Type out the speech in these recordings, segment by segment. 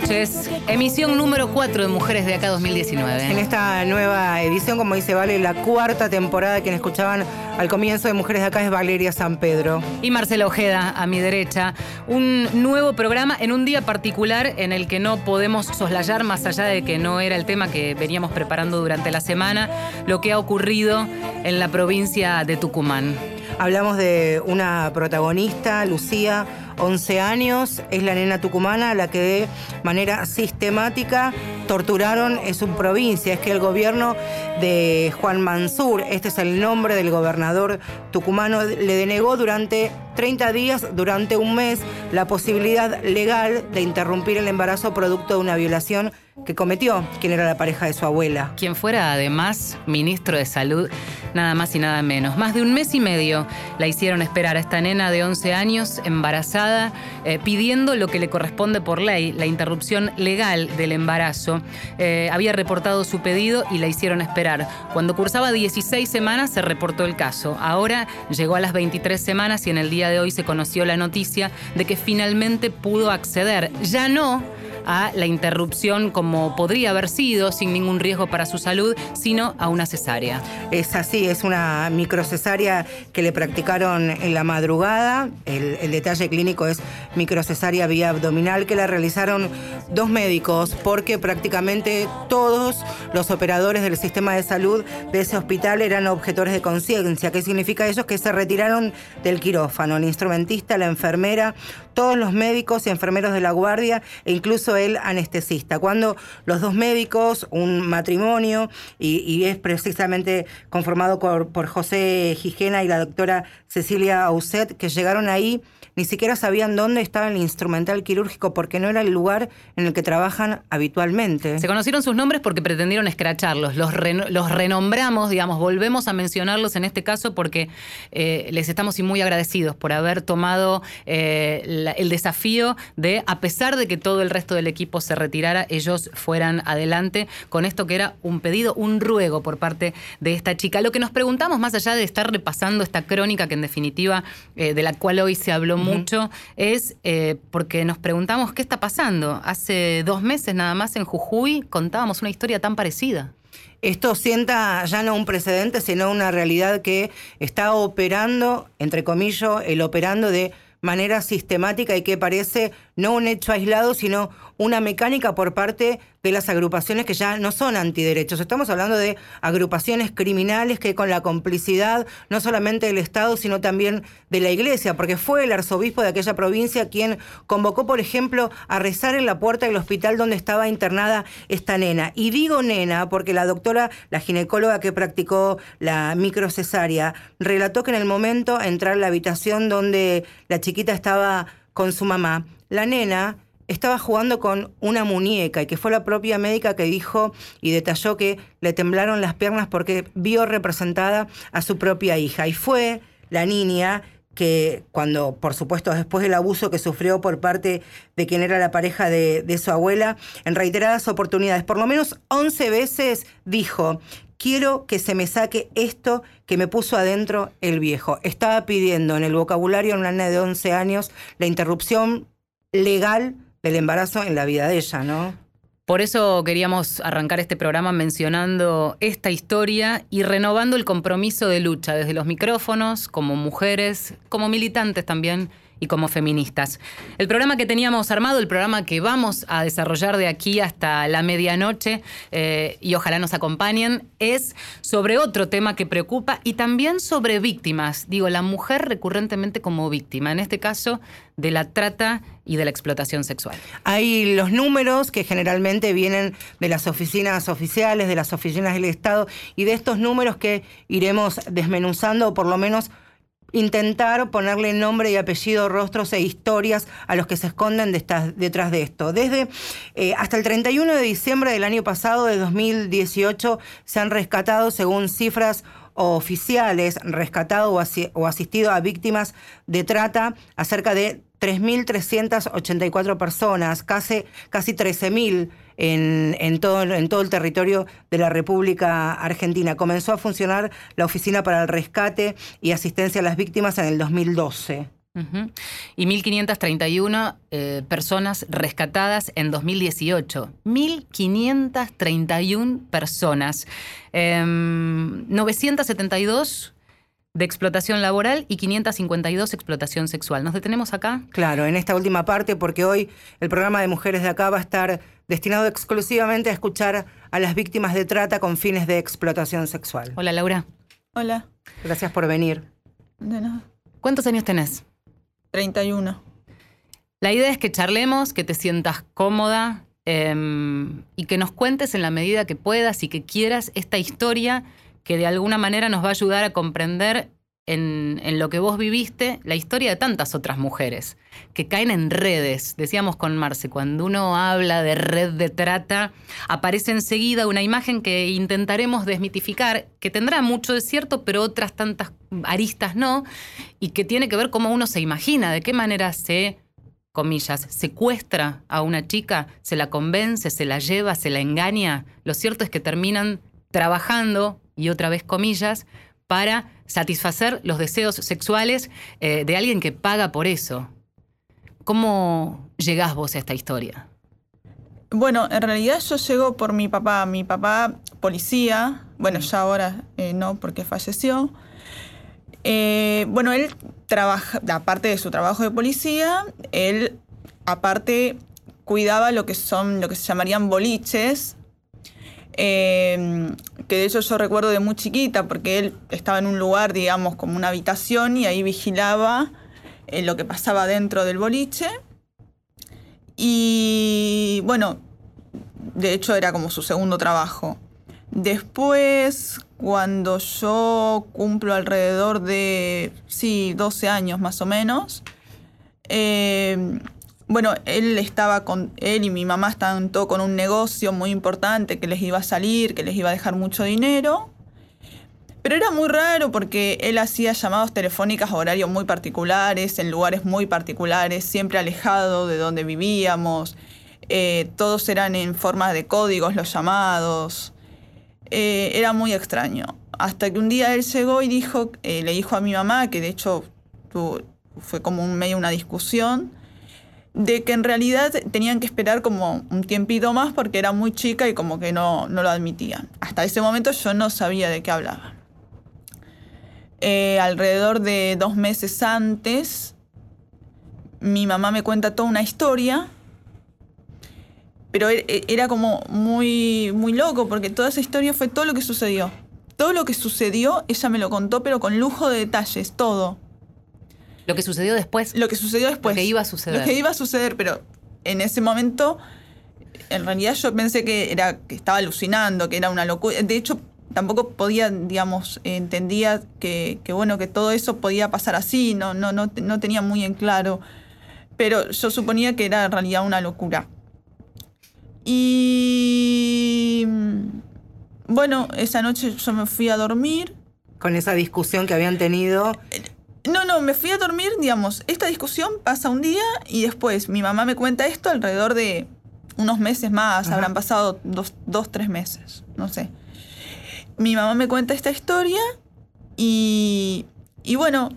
Noches. Emisión número 4 de Mujeres de Acá 2019. En esta nueva edición, como dice Vale, la cuarta temporada, quien escuchaban al comienzo de Mujeres de Acá es Valeria San Pedro. Y Marcela Ojeda, a mi derecha. Un nuevo programa en un día particular en el que no podemos soslayar, más allá de que no era el tema que veníamos preparando durante la semana, lo que ha ocurrido en la provincia de Tucumán. Hablamos de una protagonista, Lucía, 11 años, es la nena tucumana la que de manera sistemática torturaron en su provincia. Es que el gobierno de Juan Mansur, este es el nombre del gobernador tucumano, le denegó durante 30 días, durante un mes, la posibilidad legal de interrumpir el embarazo producto de una violación que cometió quien era la pareja de su abuela. Quien fuera además ministro de Salud, nada más y nada menos. Más de un mes y medio la hicieron esperar a esta nena de 11 años, embarazada, eh, pidiendo lo que le corresponde por ley, la interrupción legal del embarazo. Eh, había reportado su pedido y la hicieron esperar. Cuando cursaba 16 semanas se reportó el caso. Ahora llegó a las 23 semanas y en el día de hoy se conoció la noticia de que finalmente pudo acceder. Ya no a la interrupción como podría haber sido, sin ningún riesgo para su salud, sino a una cesárea. Es así, es una microcesárea que le practicaron en la madrugada. El, detalle clínico es microcesárea vía abdominal que la realizaron dos médicos porque prácticamente todos los operadores del sistema de salud de ese hospital eran objetores de conciencia. ¿Qué significa eso? Que se retiraron del quirófano. El instrumentista, la enfermera, todos los médicos y enfermeros de la guardia e incluso el anestesista. Cuando los dos médicos, un matrimonio, y, es precisamente conformado por, por José Gijena y la doctora Cecilia Auset, que llegaron ahí, ni siquiera sabían dónde estaba el instrumental quirúrgico porque no era el lugar en el que trabajan habitualmente. Se conocieron sus nombres porque pretendieron escracharlos. Los, los renombramos, digamos, volvemos a mencionarlos en este caso porque eh, les estamos muy agradecidos por haber tomado eh, el desafío de, a pesar de que todo el resto del equipo se retirara, ellos fueran adelante con esto que era un pedido, un ruego por parte de esta chica. Lo que nos preguntamos, más allá de estar repasando esta crónica que en definitiva, eh, de la cual hoy se habló mucho, es eh, porque nos preguntamos qué está pasando. Hace dos meses nada más en Jujuy contábamos una historia tan parecida. Esto sienta ya no un precedente, sino una realidad que está operando, entre comillas, el operando de manera sistemática y que parece no un hecho aislado, sino una mecánica por parte de las agrupaciones que ya no son antiderechos. Estamos hablando de agrupaciones criminales que con la complicidad no solamente del Estado, sino también de la Iglesia, porque fue el arzobispo de aquella provincia quien convocó, por ejemplo, a rezar en la puerta del hospital donde estaba internada esta nena. Y digo nena porque la doctora, la ginecóloga que practicó la microcesárea, relató que en el momento de entrar a la habitación donde la chiquita estaba con su mamá, la nena estaba jugando con una muñeca y que fue la propia médica que dijo y detalló que le temblaron las piernas porque vio representada a su propia hija. Y fue la niña que cuando, por supuesto, después del abuso que sufrió por parte de quien era la pareja de, su abuela, en reiteradas oportunidades, por lo menos 11 veces dijo, quiero que se me saque esto que me puso adentro el viejo. Estaba pidiendo en el vocabulario de una nena de 11 años la interrupción legal del embarazo en la vida de ella, ¿no? Por eso queríamos arrancar este programa mencionando esta historia y renovando el compromiso de lucha desde los micrófonos, como mujeres, como militantes también y como feministas. El programa que teníamos armado, el programa que vamos a desarrollar de aquí hasta la medianoche, eh, y ojalá nos acompañen, es sobre otro tema que preocupa y también sobre víctimas. Digo, la mujer recurrentemente como víctima, en este caso de la trata y de la explotación sexual. Hay los números que generalmente vienen de las oficinas oficiales, de las oficinas del Estado, y de estos números que iremos desmenuzando, o por lo menos intentar ponerle nombre y apellido, rostros e historias a los que se esconden detrás de esto. Desde eh, hasta el 31 de diciembre del año pasado, de 2018, se han rescatado, según cifras oficiales, rescatado o, asistido a víctimas de trata a cerca de 3.384 personas, casi, casi 13.000 en, en, todo, en todo el territorio de la República Argentina. Comenzó a funcionar la Oficina para el Rescate y Asistencia a las Víctimas en el 2012. Y 1.531 eh, personas rescatadas en 2018. 1.531 personas. 972 em, de explotación laboral y 552 explotación sexual. ¿Nos detenemos acá? Claro, en esta última parte, porque hoy el programa de Mujeres de Acá va a estar destinado exclusivamente a escuchar a las víctimas de trata con fines de explotación sexual. Hola, Laura. Hola. Gracias por venir. De nada. ¿Cuántos años tenés? 31. La idea es que charlemos, que te sientas cómoda em, y que nos cuentes en la medida que puedas y que quieras esta historia que de alguna manera nos va a ayudar a comprender en, lo que vos viviste la historia de tantas otras mujeres que caen en redes. Decíamos con Marce, cuando uno habla de red de trata, aparece enseguida una imagen que intentaremos desmitificar, que tendrá mucho de cierto, pero otras tantas aristas no, y que tiene que ver cómo uno se imagina, de qué manera se comillas, secuestra a una chica, se la convence, se la lleva, se la engaña. Lo cierto es que terminan trabajando, y otra vez comillas, para satisfacer los deseos sexuales eh, de alguien que paga por eso. ¿Cómo llegás vos a esta historia? Bueno, en realidad yo llego por mi papá. Mi papá, policía, bueno, ya ahora eh, no porque falleció. Eh, bueno, él trabaja, aparte de su trabajo de policía, él aparte cuidaba lo que son, lo que se llamarían boliches, Em, que de hecho yo recuerdo de muy chiquita, porque él estaba en un lugar, digamos, como una habitación y ahí vigilaba eh, lo que pasaba dentro del boliche. Y bueno, de hecho era como su segundo trabajo. Después, cuando yo cumplo alrededor de, sí, 12 años más o menos, eh, bueno, él estaba con, él y mi mamá estaban todo con un negocio muy importante que les iba a salir, que les iba a dejar mucho dinero. Pero era muy raro porque él hacía llamados telefónicas a horarios muy particulares, en lugares muy particulares, siempre alejado de donde vivíamos. Eh, todos eran en forma de códigos los llamados. Eh, era muy extraño. Hasta que un día él llegó y dijo, eh, le dijo a mi mamá, que de hecho fue como un medio una discusión, de que en realidad tenían que esperar como un tiempito más porque era muy chica y como que no, no lo admitían. Hasta ese momento yo no sabía de qué hablaba. Eh, alrededor de dos meses antes, mi mamá me cuenta toda una historia, pero e, e, era como muy, muy loco porque toda esa historia fue todo lo que sucedió. Todo lo que sucedió, ella me lo contó, pero con lujo de detalles, todo. Lo que sucedió después. Lo que sucedió después. Lo que iba a suceder. Lo que iba a suceder, pero en ese momento, en realidad yo pensé que, era, que estaba alucinando, que era una locura. De hecho, tampoco podía, digamos, entendía que, bueno, que todo eso podía pasar así, no, no, no, no tenía muy en claro. Pero yo suponía que era en realidad una locura. Y bueno, esa noche yo me fui a dormir. Con esa discusión que habían tenido. No, no, me fui a dormir, digamos, esta discusión pasa un día y después mi mamá me cuenta esto alrededor de unos meses más, habrán pasado dos, dos, tres meses, no sé. Mi mamá me cuenta esta historia y, y bueno,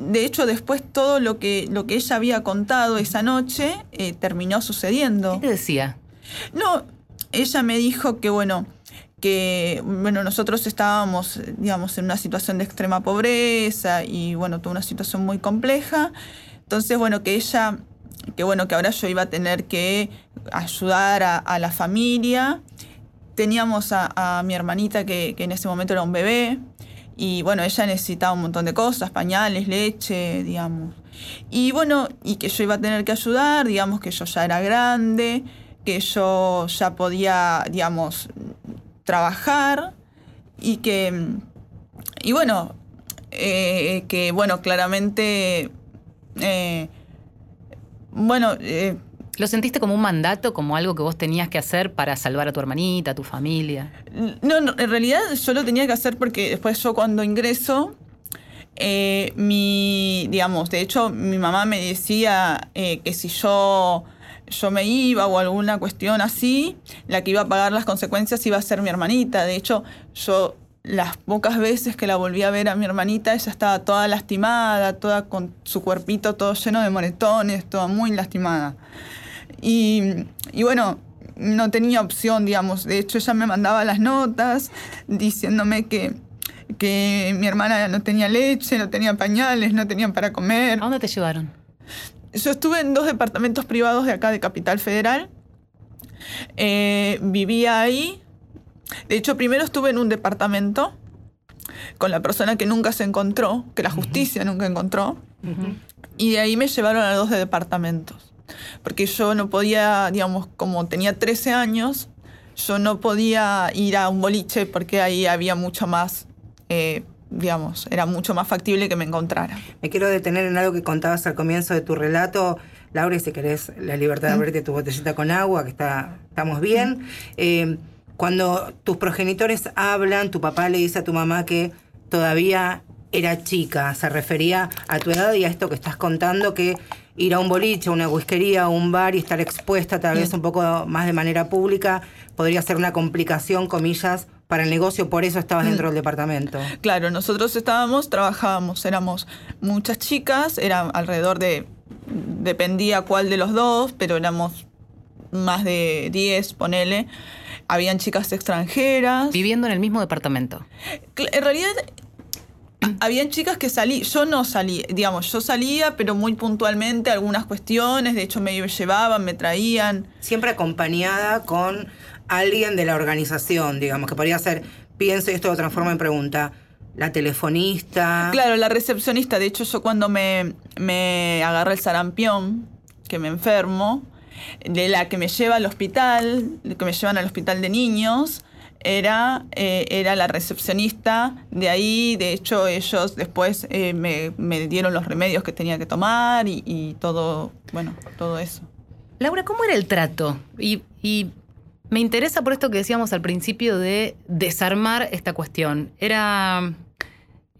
de hecho después todo lo que, lo que ella había contado esa noche eh, terminó sucediendo. ¿Qué decía? No, ella me dijo que bueno, que, bueno, nosotros estábamos, digamos, en una situación de extrema pobreza y, bueno, toda una situación muy compleja. Entonces, bueno, que ella, que bueno, que ahora yo iba a tener que ayudar a, la familia. Teníamos a, mi hermanita que, que en ese momento era un bebé y, bueno, ella necesitaba un montón de cosas, pañales, leche, digamos. Y, bueno, y que yo iba a tener que ayudar, digamos, que yo ya era grande, que yo ya podía, digamos, trabajar y que, y bueno, eh, que bueno, claramente, eh, bueno... Eh, ¿Lo sentiste como un mandato, como algo que vos tenías que hacer para salvar a tu hermanita, a tu familia? No, en realidad yo lo tenía que hacer porque después yo cuando ingreso, mi, digamos, de hecho mi mamá me decía que si yo yo me iba o alguna cuestión así, la que iba a pagar las consecuencias iba a ser mi hermanita. De hecho, yo las pocas veces que la volví a ver a mi hermanita, ella estaba toda lastimada, toda con su cuerpito todo lleno de moretones, toda muy lastimada. Y, y bueno, no tenía opción, digamos. De hecho, ella me mandaba las notas diciéndome que, que mi hermana no tenía leche, no tenía pañales, no tenían para comer. ¿A dónde te llevaron? Yo estuve en dos departamentos privados de acá de Capital Federal. Eh, vivía ahí. De hecho, primero estuve en un departamento con la persona que nunca se encontró, que la justicia nunca encontró. Y de ahí me llevaron a dos de departamentos. Porque yo no podía, digamos, como tenía 13 años, yo no podía ir a un boliche porque ahí había mucho más eh, digamos, era mucho más factible que me encontrara. Me quiero detener en algo que contabas al comienzo de tu relato, Laura, y si querés la libertad de abrirte tu botellita con agua, que está, estamos bien. Eh, cuando tus progenitores hablan, tu papá le dice a tu mamá que todavía era chica, se refería a tu edad y a esto que estás contando, que ir a un boliche, una whiskería, un bar y estar expuesta tal vez un poco más de manera pública podría ser una complicación, comillas, para el negocio, por eso estabas dentro del departamento. Claro, nosotros estábamos, trabajábamos, éramos muchas chicas, era alrededor de, dependía cuál de los dos, pero éramos más de 10, ponele. Habían chicas extranjeras. Viviendo en el mismo departamento. En realidad, habían chicas que salí, yo no salí, digamos, yo salía, pero muy puntualmente algunas cuestiones, de hecho me llevaban, me traían. Siempre acompañada con alguien de la organización, digamos, que podría ser, pienso y esto lo transforma en pregunta, la telefonista. Claro, la recepcionista. De hecho, yo cuando me, me agarré el sarampión, que me enfermo, de la que me lleva al hospital, que me llevan al hospital de niños, era, eh, era la recepcionista de ahí. De hecho, ellos después eh, me, me, dieron los remedios que tenía que tomar y, y, todo, bueno, todo eso. Laura, ¿cómo era el trato? Y, y me interesa por esto que decíamos al principio de desarmar esta cuestión. Era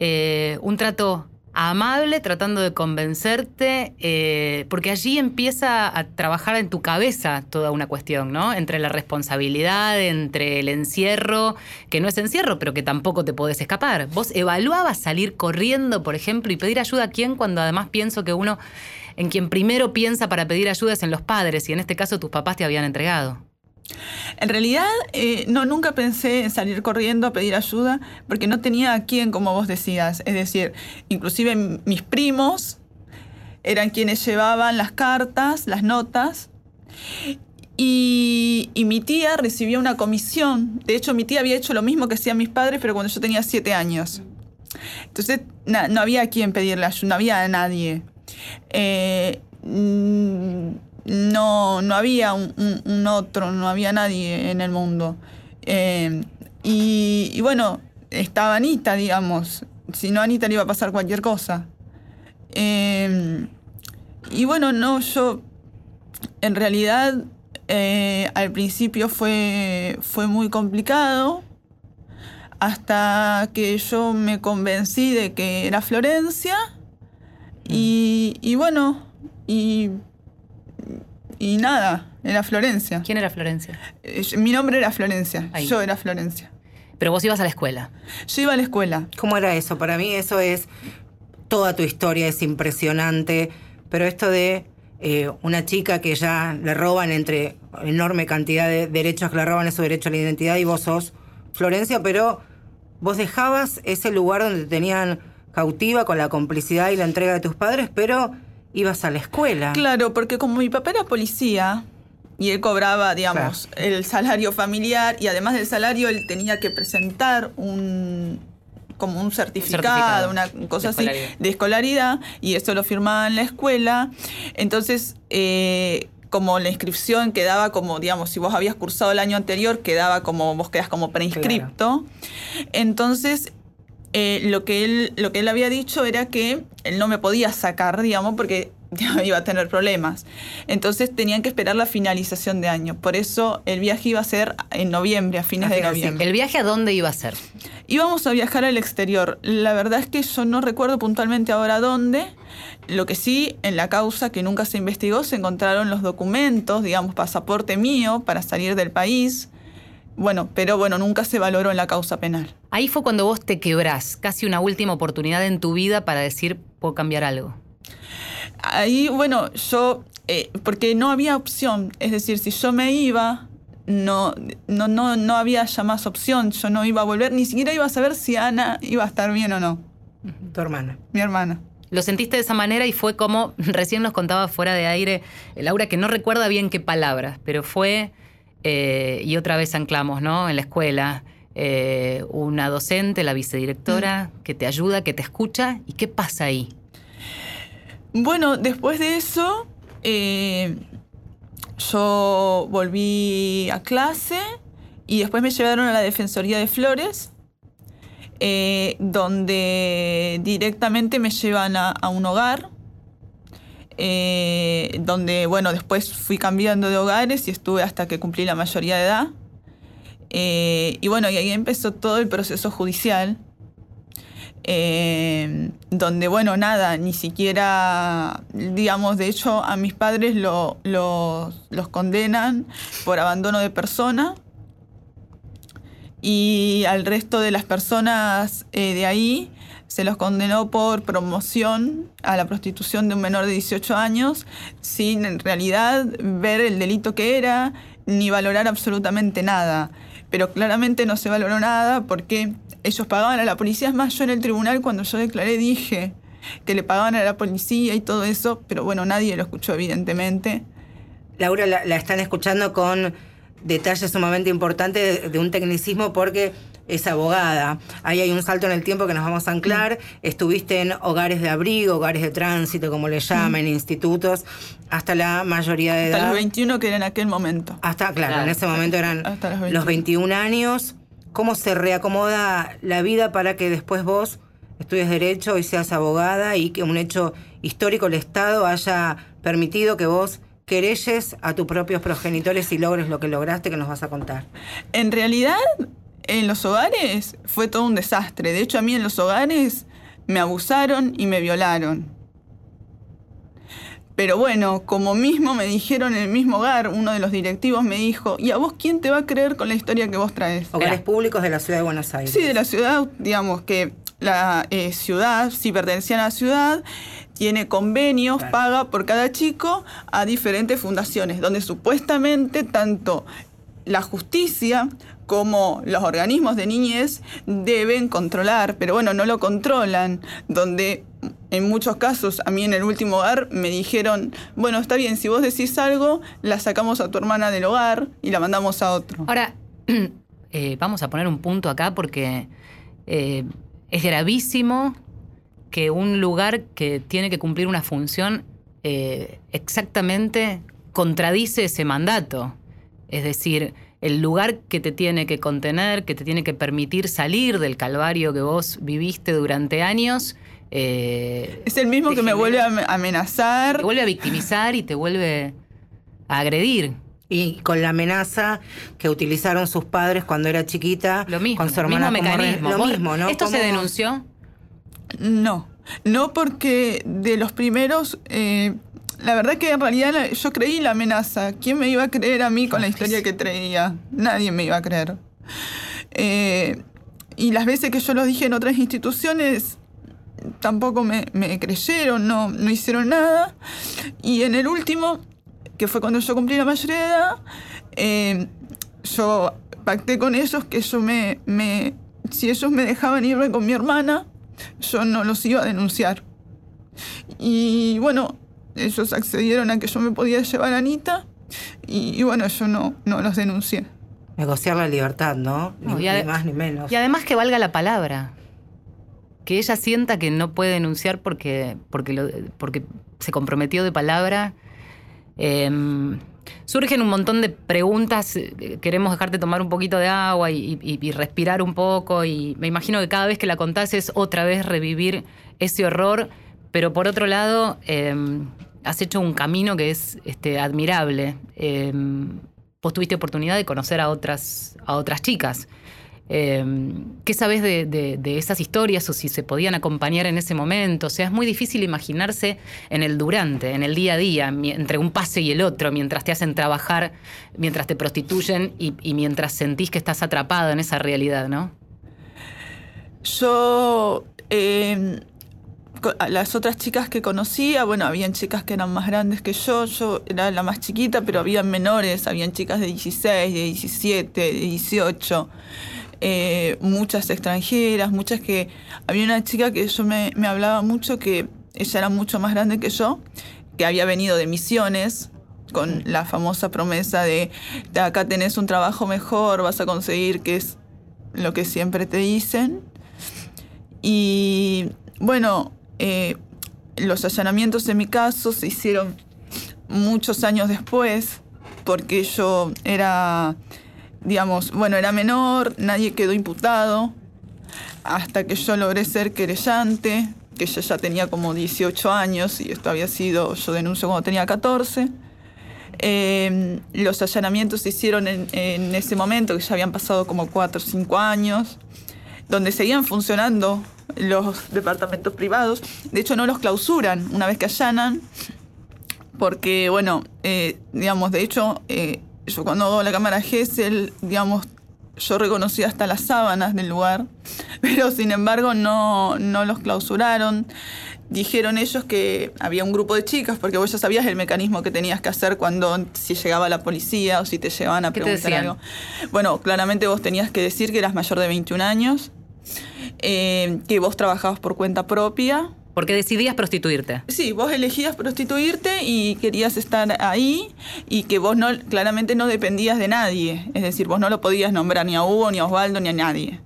eh, un trato amable, tratando de convencerte, eh, porque allí empieza a trabajar en tu cabeza toda una cuestión, ¿no? Entre la responsabilidad, entre el encierro, que no es encierro, pero que tampoco te podés escapar. ¿Vos evaluabas salir corriendo, por ejemplo, y pedir ayuda a quién cuando además pienso que uno en quien primero piensa para pedir ayuda es en los padres, y en este caso tus papás te habían entregado? En realidad, eh, no, nunca pensé en salir corriendo a pedir ayuda porque no tenía a quién, como vos decías. Es decir, inclusive mis primos eran quienes llevaban las cartas, las notas. Y, mi tía recibía una comisión. De hecho, mi tía había hecho lo mismo que hacían mis padres, pero cuando yo tenía siete años. Entonces, no había a quién pedirle ayuda, no había a nadie. Eh, no, no había un, otro, no había nadie en el mundo. Eh, y, bueno, estaba Anita, digamos. Si no, Anita le iba a pasar cualquier cosa. Eh, y bueno, no, yo en realidad eh, al principio fue, fue muy complicado hasta que yo me convencí de que era Florencia. Y, y bueno, y y nada, era Florencia. ¿Quién era Florencia? Eh, mi nombre era Florencia, yo era Florencia. Pero vos ibas a la escuela. Yo iba a la escuela. ¿Cómo era eso? Para mí eso es, toda tu historia es impresionante, pero esto de eh, una chica que ya le roban entre enorme cantidad de derechos que le roban su derecho a la identidad y vos sos Florencia, pero vos dejabas ese lugar donde te tenían cautiva con la complicidad y la entrega de tus padres, pero ibas a la escuela. Claro, porque como mi papá era policía y él cobraba, digamos, el salario familiar y además del salario él tenía que presentar un como un certificado, una cosa así de escolaridad y eso lo firmaba en la escuela. Entonces, eh, como la inscripción quedaba como, digamos, si vos habías cursado el año anterior, quedaba como, vos quedas como preinscripto. Entonces, eh, lo, que él, lo que él había dicho era que él no me podía sacar, digamos, porque iba a tener problemas. Entonces tenían que esperar la finalización de año. Por eso el viaje iba a ser en noviembre, a fines de noviembre. ¿El viaje a dónde iba a ser? Íbamos a viajar al exterior. La verdad es que yo no recuerdo puntualmente ahora dónde. Lo que sí, en la causa que nunca se investigó, se encontraron los documentos, digamos, pasaporte mío para salir del país bueno, pero bueno, nunca se valoró en la causa penal. Ahí fue cuando vos te quebrás, casi una última oportunidad en tu vida para decir, puedo cambiar algo. Ahí, bueno, yo, eh, porque no había opción, es decir, si yo me iba, no, no, no, no había ya más opción, yo no iba a volver, ni siquiera iba a saber si Ana iba a estar bien o no. Tu hermana. Mi hermana. Lo sentiste de esa manera y fue como, recién nos contaba fuera de aire, Laura, que no recuerda bien qué palabras, pero fue, eh, y otra vez anclamos, ¿no? En la escuela, eh, una docente, la vicedirectora, mm. que te ayuda, que te escucha, ¿y qué pasa ahí? Bueno, después de eso, eh, yo volví a clase y después me llevaron a la Defensoría de Flores, eh, donde directamente me llevan a, un hogar, eh, donde, bueno, después fui cambiando de hogares y estuve hasta que cumplí la mayoría de edad. y bueno, y ahí empezó todo el proceso judicial eh, donde, bueno, nada, ni siquiera, digamos, de hecho a mis padres lo, los condenan por abandono de persona y al resto de las personas eh, de ahí se los condenó por promoción a la prostitución de un menor de 18 años sin en realidad ver el delito que era ni valorar absolutamente nada. Pero claramente no se valoró nada porque ellos pagaban a la policía. Es más, yo en el tribunal cuando yo declaré dije que le pagaban a la policía y todo eso, pero bueno, nadie lo escuchó evidentemente. Laura, la, están escuchando con detalles sumamente importantes de, un tecnicismo porque es abogada. Ahí hay un salto en el tiempo que nos vamos a anclar. Mm. Estuviste en hogares de abrigo, hogares de tránsito, como le llaman, mm. institutos, hasta la mayoría de edad. Hasta los 21 que era en aquel momento. Hasta, claro, en ese momento eran los 21 años cómo se reacomoda la vida para que después vos estudies derecho y seas abogada y que un hecho histórico el Estado haya permitido que vos querelles a tus propios progenitores y logres lo que lograste que nos vas a contar. En realidad, en los hogares fue todo un desastre. De hecho, a mí en los hogares me abusaron y me violaron. Pero bueno, como mismo me dijeron en el mismo hogar, uno de los directivos me dijo, ¿y a vos quién te va a creer con la historia que vos traes? Hogares públicos de la ciudad de Buenos Aires. Sí, de la ciudad, digamos que la eh, ciudad, si pertenecía a la ciudad, tiene convenios, paga por cada chico a diferentes fundaciones, donde supuestamente tanto la justicia como los organismos de niñez deben controlar, pero bueno, no lo controlan, donde en muchos casos, a mí en el último hogar me dijeron, bueno, está bien, si vos decís algo, la sacamos a tu hermana del hogar y la mandamos a otro. Ahora, eh, vamos a poner un punto acá porque eh, es gravísimo que un lugar que tiene que cumplir una función eh, exactamente contradice ese mandato. Es decir, el lugar que te tiene que contener, que te tiene que permitir salir del calvario que vos viviste durante años. Eh, es el mismo que me vuelve a amenazar. Te vuelve a victimizar y te vuelve a agredir. Y con la amenaza que utilizaron sus padres cuando era chiquita, lo mismo, con su hermana. Mismo mecanismo. Lo mismo, ¿no? ¿Esto se denunció? No, no porque de los primeros eh, la verdad que en realidad yo creí la amenaza. ¿Quién me iba a creer a mí con la historia que traía? Nadie me iba a creer. Eh, y las veces que yo lo dije en otras instituciones, tampoco me, creyeron, no, no hicieron nada. Y en el último, que fue cuando yo cumplí la mayoría de edad, eh, yo pacté con ellos que yo me, me, si ellos me dejaban irme con mi hermana, yo no los iba a denunciar. Y bueno, ellos accedieron a que yo me podía llevar a Anita y, bueno, yo no, no los denuncié. Negociar la libertad, ¿no? Ni, más ni menos. Y además que valga la palabra. Que ella sienta que no puede denunciar porque, porque, porque se comprometió de palabra. Em, surgen un montón de preguntas. Queremos dejarte tomar un poquito de agua y, y, respirar un poco. Y me imagino que cada vez que la contás es otra vez revivir ese horror pero por otro lado, em, has hecho un camino que es este, admirable. Em, vos tuviste oportunidad de conocer a otras, a otras chicas. Em, ¿Qué sabes de, esas historias o si se podían acompañar en ese momento? O sea, es muy difícil imaginarse en el durante, en el día a día, entre un pase y el otro, mientras te hacen trabajar, mientras te prostituyen y, mientras sentís que estás atrapado en esa realidad, ¿no? Yo, em, las otras chicas que conocía, bueno, habían chicas que eran más grandes que yo, yo era la más chiquita, pero habían menores, habían chicas de 16, de 17, de 18. Eh, muchas extranjeras, muchas que... Había una chica que yo me, hablaba mucho que ella era mucho más grande que yo, que había venido de misiones con la famosa promesa de, de acá tenés un trabajo mejor, vas a conseguir que es lo que siempre te dicen. Y bueno, eh, los allanamientos en mi caso se hicieron muchos años después, porque yo era digamos, bueno, era menor, nadie quedó imputado, hasta que yo logré ser querellante, que yo ya tenía como 18 años y esto había sido, yo denuncio cuando tenía 14. Em, los allanamientos se hicieron en, en, ese momento, que ya habían pasado como 4 o 5 años, donde seguían funcionando los departamentos privados. De hecho, no los clausuran una vez que allanan, porque, bueno, eh, digamos, de hecho, eh, yo cuando la cámara Gesell, digamos, yo reconocí hasta las sábanas del lugar, pero sin embargo no, no los clausuraron. Dijeron ellos que había un grupo de chicas, porque vos ya sabías el mecanismo que tenías que hacer cuando si llegaba la policía o si te llevaban a preguntar algo. Bueno, claramente vos tenías que decir que eras mayor de 21 años, eh, que vos trabajabas por cuenta propia, porque decidías prostituirte. Sí, vos elegías prostituirte y querías estar ahí y que vos no, claramente no dependías de nadie. Es decir, vos no lo podías nombrar ni a Hugo, ni a Osvaldo, ni a nadie.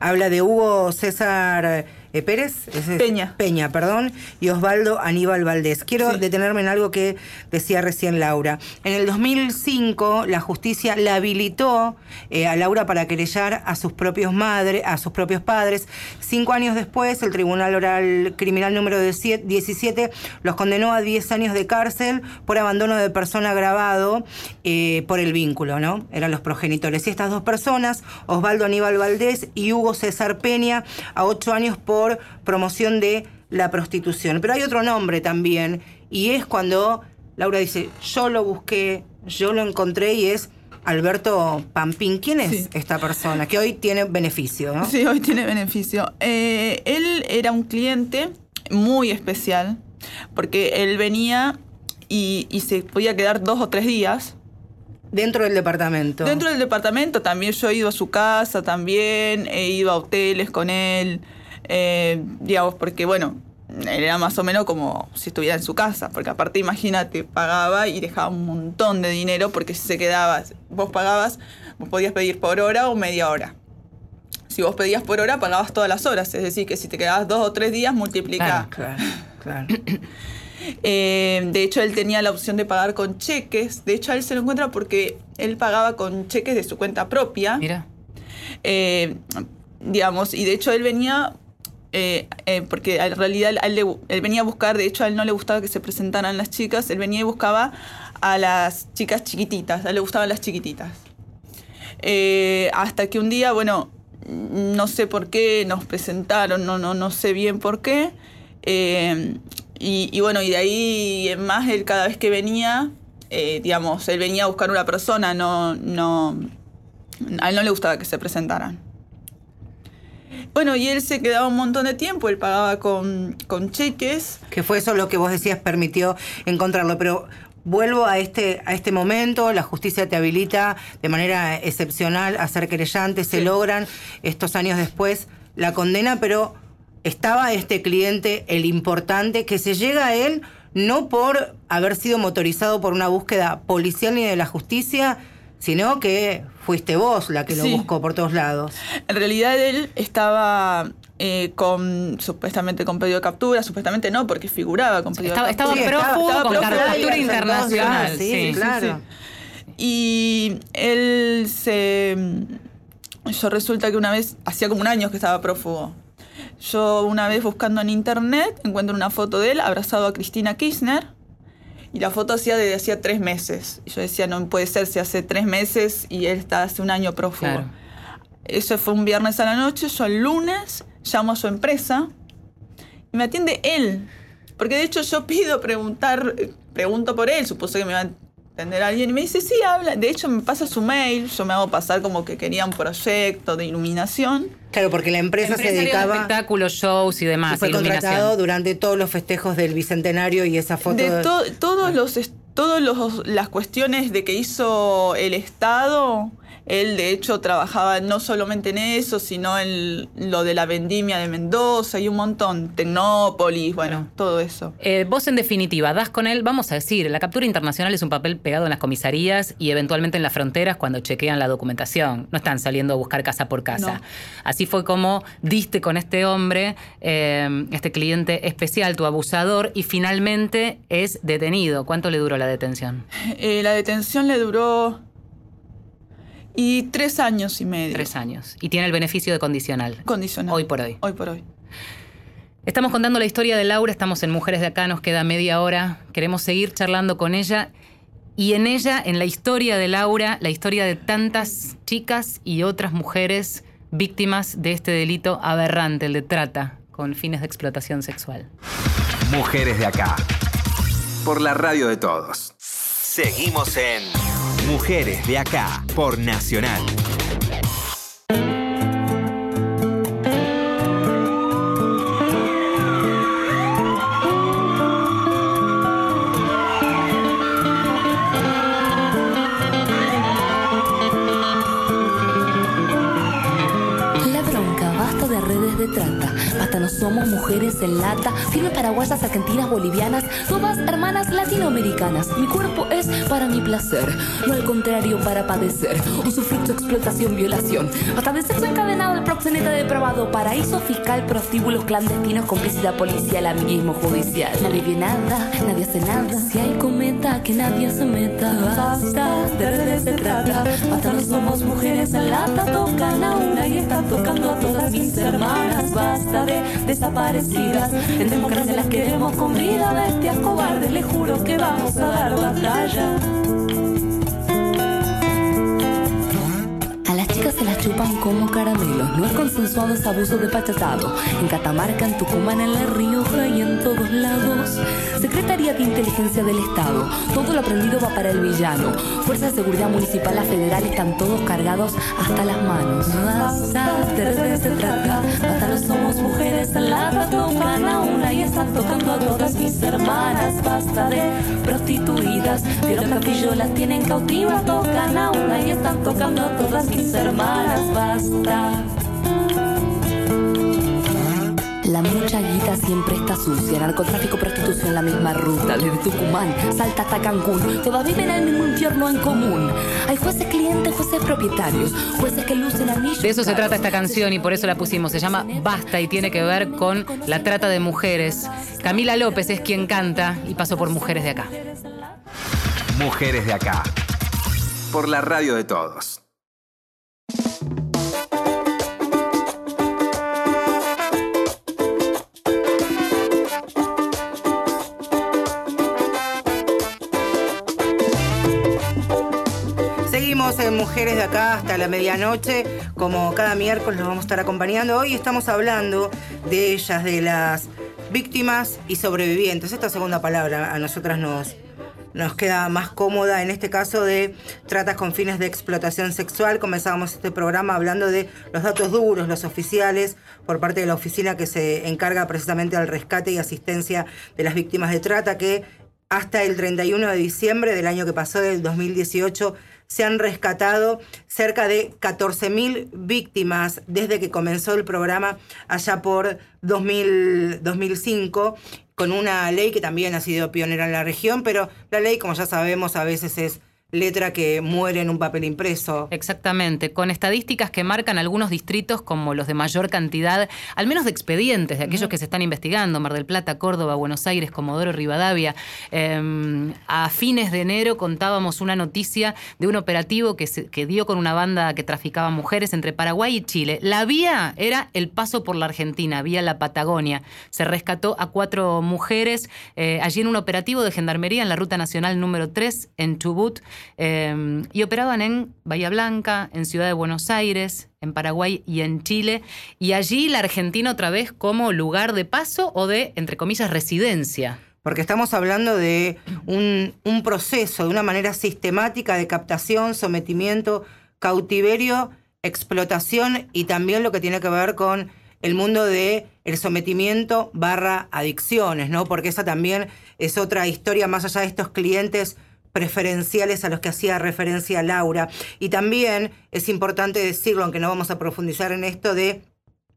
Habla de Hugo César eh, Pérez. Peña. Peña, perdón. Y Osvaldo Aníbal Valdés. Quiero detenerme en algo que decía recién Laura. En el 2005, la justicia la habilitó eh, a Laura para querellar a sus propios madres, a sus propios padres. Cinco años después, el Tribunal Oral Criminal número 17 los condenó a 10 años de cárcel por abandono de persona agravado eh, por el vínculo, ¿no? Eran los progenitores. Y estas dos personas, Osvaldo Aníbal Valdés y Hugo César Peña, a 8 años por promoción de la prostitución. Pero hay otro nombre también, y es cuando Laura dice, yo lo busqué, yo lo encontré y es Alberto Pampín. ¿Quién es esta persona? Que hoy tiene beneficio, ¿no? Sí, hoy tiene beneficio. Eh, él era un cliente muy especial, porque él venía y, y se podía quedar dos o tres días. Dentro del departamento. Dentro del departamento también yo he ido a su casa, también he ido a hoteles con él. Eh, digamos, porque bueno, era más o menos como si estuviera en su casa, porque aparte imagínate, pagaba y dejaba un montón de dinero porque si se quedaba, vos pagabas, vos podías pedir por hora o media hora. Si vos pedías por hora, pagabas todas las horas, es decir, que si te quedabas dos o tres días, multiplicás. Claro, claro, eh, de hecho, él tenía la opción de pagar con cheques. De hecho, a él se lo encuentra porque él pagaba con cheques de su cuenta propia. Mira. Eh, digamos, y de hecho él venía eh, eh, porque en realidad él, venía a buscar, de hecho a él no le gustaba que se presentaran las chicas, él venía y buscaba a las chicas chiquititas, a él le gustaban las chiquititas. Eh, hasta que un día, bueno, no sé por qué nos presentaron, no, no, no sé bien por qué. Y, bueno, y de ahí más, él cada vez que venía, digamos, él venía a buscar una persona, no, no, a él no le gustaba que se presentaran. Bueno, y él se quedaba un montón de tiempo, él pagaba con, cheques. Que fue eso lo que vos decías, permitió encontrarlo. Pero vuelvo a este, a este momento, la justicia te habilita de manera excepcional a ser querellante, se logran estos años después la condena, pero estaba este cliente, el importante, que se llega a él no por haber sido motorizado por una búsqueda policial ni de la justicia, sino que fuiste vos la que lo buscó por todos lados. En realidad él estaba eh, con supuestamente con pedido de captura, supuestamente no, porque figuraba con pedido de captura. Estaba prófugo con captura internacional. Sí, claro. Y él se... Yo resulta que una vez, hacía como un año que estaba prófugo. Yo una vez buscando en internet encuentro una foto de él abrazado a Cristina Kirchner y la foto hacía desde hacía tres meses. Y yo decía, no puede ser, si hace tres meses y él está hace un año prófugo. Eso fue un viernes a la noche. Yo el lunes llamo a su empresa y me atiende él. Porque de hecho yo pido preguntar, pregunto por él, supuse que me iba a atender a alguien y me dice, sí, habla. De hecho me pasa su mail, yo me hago pasar como que quería un proyecto de iluminación. Claro, porque la empresa se dedicaba... Espectáculos, shows y demás. Y fue contratado durante todos los festejos del Bicentenario y esa foto... De todos los... Todas las cuestiones de que hizo el Estado, él, de hecho, trabajaba no solamente en eso, sino en lo de la vendimia de Mendoza y un montón, Tecnópolis, bueno, todo eso. Eh, vos, en definitiva, das con él, vamos a decir, la captura internacional es un papel pegado en las comisarías y eventualmente en las fronteras cuando chequean la documentación. No están saliendo a buscar casa por casa. Así fue como diste con este hombre, eh, este cliente especial, tu abusador, y finalmente es detenido. ¿Cuánto le duró la detención? Eh, la detención le duró y tres años y medio. Tres años. Y tiene el beneficio de condicional. Condicional. Hoy por hoy. Hoy por hoy. Estamos contando la historia de Laura, estamos en Mujeres de Acá, nos queda media hora. Queremos seguir charlando con ella. Y en ella, en la historia de Laura, la historia de tantas chicas y otras mujeres víctimas de este delito aberrante, el de trata, con fines de explotación sexual. Mujeres de Acá. Por la radio de todos. Seguimos en Mujeres de acá por Nacional. Mujeres en lata, firmes paraguayas, argentinas, bolivianas, todas hermanas latinoamericanas. Mi cuerpo es para mi placer, no al contrario para padecer. Usufructo, explotación, violación. Hasta de sexo encadenado, el proxeneta depravado, paraíso fiscal, prostíbulos clandestinos, complicidad policial, amiguismo judicial. Nadie ve nada, nadie hace nada. Si hay cometa, que nadie se meta. Basta, de redes se trata. Basta, no somos mujeres en lata, tocan a una y están tocando mis hermanas. Basta de desaparecidas. En democracia las queremos con vida, bestias cobardes, les juro que vamos a dar batalla. Las chupan como caramelos. No es consensuado, es abuso de pachatado. En Catamarca, en Tucumán, en La Rioja y en todos lados. Secretaría de Inteligencia del Estado. Todo lo aprendido va para el villano. Fuerza de Seguridad Municipal, la federal, están todos cargados hasta las manos. Basta, de se trata. Basta, no somos mujeres en la a una y están tocando a todas mis hermanas. Basta de prostituidas. Pero Castillo las tienen cautivas, tocan a una y están tocando a todas mis hermanas basta. La mucha guita siempre está sucia, narcotráfico, prostitución, la misma ruta, desde Tucumán, Salta hasta Cancún, todas viven en el mismo infierno en común. Hay jueces clientes, jueces propietarios, jueces que lucen anillos. De eso se trata esta canción y por eso la pusimos, se llama Basta y tiene que ver con la trata de mujeres. Camila López es quien canta y pasó por Mujeres de Acá. Mujeres de Acá, por la radio de todos. En Mujeres de Acá hasta la medianoche. Como cada miércoles nos vamos a estar acompañando. Hoy estamos hablando de ellas, de las víctimas y sobrevivientes. Esta segunda palabra a nosotras nos, nos queda más cómoda en este caso de tratas con fines de explotación sexual. Comenzamos este programa hablando de los datos duros, los oficiales, por parte de la oficina que se encarga precisamente del rescate y asistencia de las víctimas de trata, que hasta el 31 de diciembre del año que pasó, del 2018, se han rescatado cerca de 14.000 víctimas desde que comenzó el programa allá por 2005, con una ley que también ha sido pionera en la región, pero la ley, como ya sabemos, a veces es letra que muere en un papel impreso. Exactamente, con estadísticas que marcan algunos distritos como los de mayor cantidad, al menos de expedientes, de aquellos que se están investigando, Mar del Plata, Córdoba, Buenos Aires, Comodoro, Rivadavia. Em, a fines de enero contábamos una noticia de un operativo que, se, que dio con una banda que traficaba mujeres entre Paraguay y Chile. La vía era el paso por la Argentina, vía la Patagonia. Se rescató a cuatro mujeres eh, allí en un operativo de gendarmería en la Ruta Nacional número 3 en Chubut. Em, y operaban en Bahía Blanca, en Ciudad de Buenos Aires, en Paraguay y en Chile. Y allí la Argentina otra vez como lugar de paso o de, entre comillas, residencia. Porque estamos hablando de un, un proceso, de una manera sistemática de captación, sometimiento, cautiverio, explotación y también lo que tiene que ver con el mundo de el sometimiento barra adicciones, ¿no? Porque esa también es otra historia más allá de estos clientes preferenciales a los que hacía referencia Laura. Y también es importante decirlo, aunque no vamos a profundizar en esto, de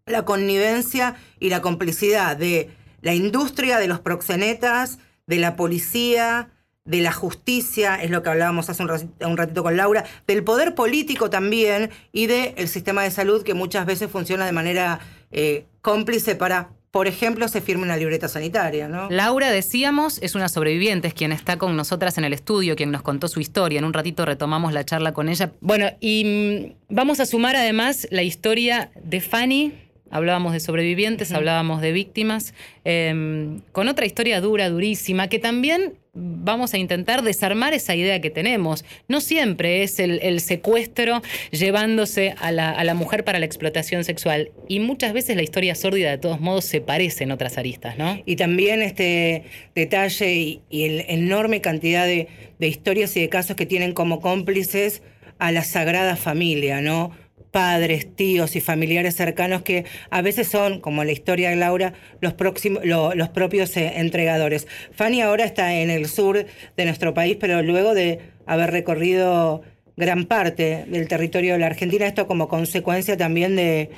la connivencia y la complicidad de la industria, de los proxenetas, de la policía, de la justicia, es lo que hablábamos hace un ratito, con Laura, del poder político también y del sistema de salud que muchas veces funciona de manera eh, cómplice para por ejemplo, se firme una libreta sanitaria, ¿no? Laura, decíamos, es una sobreviviente, es quien está con nosotras en el estudio, quien nos contó su historia. En un ratito retomamos la charla con ella. Bueno, y mm, vamos a sumar además la historia de Fanny, hablábamos de sobrevivientes, hablábamos de víctimas, em, con otra historia dura, durísima, que también vamos a intentar desarmar esa idea que tenemos. No siempre es el, secuestro llevándose a la, mujer para la explotación sexual. Y muchas veces la historia sórdida de todos modos se parece en otras aristas, ¿no? Y también este detalle y, la enorme cantidad de historias y de casos que tienen como cómplices a la sagrada familia, ¿no? Padres, tíos y familiares cercanos que a veces son, como la historia de Laura, los, próximos, los propios eh, entregadores. Fanny ahora está en el sur de nuestro país, pero luego de haber recorrido gran parte del territorio de la Argentina, esto como consecuencia también de,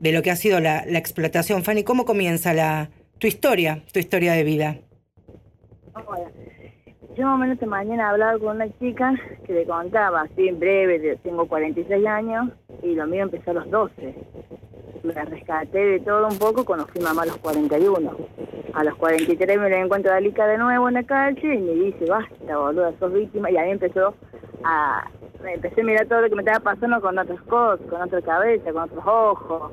lo que ha sido la, la, explotación. Fanny, ¿cómo comienza la, tu historia, tu historia de vida? Yo más o menos esta mañana hablado con una chica que le contaba, así en breve, tengo 46 años y lo mío empezó a los 12. Me rescaté de todo un poco cuando fui mamá a los 41. A los 43 me la encuentro a Alica de nuevo en la calle y me dice, basta, boluda, sos víctima. Y ahí empezó a... Me empecé a mirar todo lo que me estaba pasando con otras cosas, con otra cabeza, con otros ojos.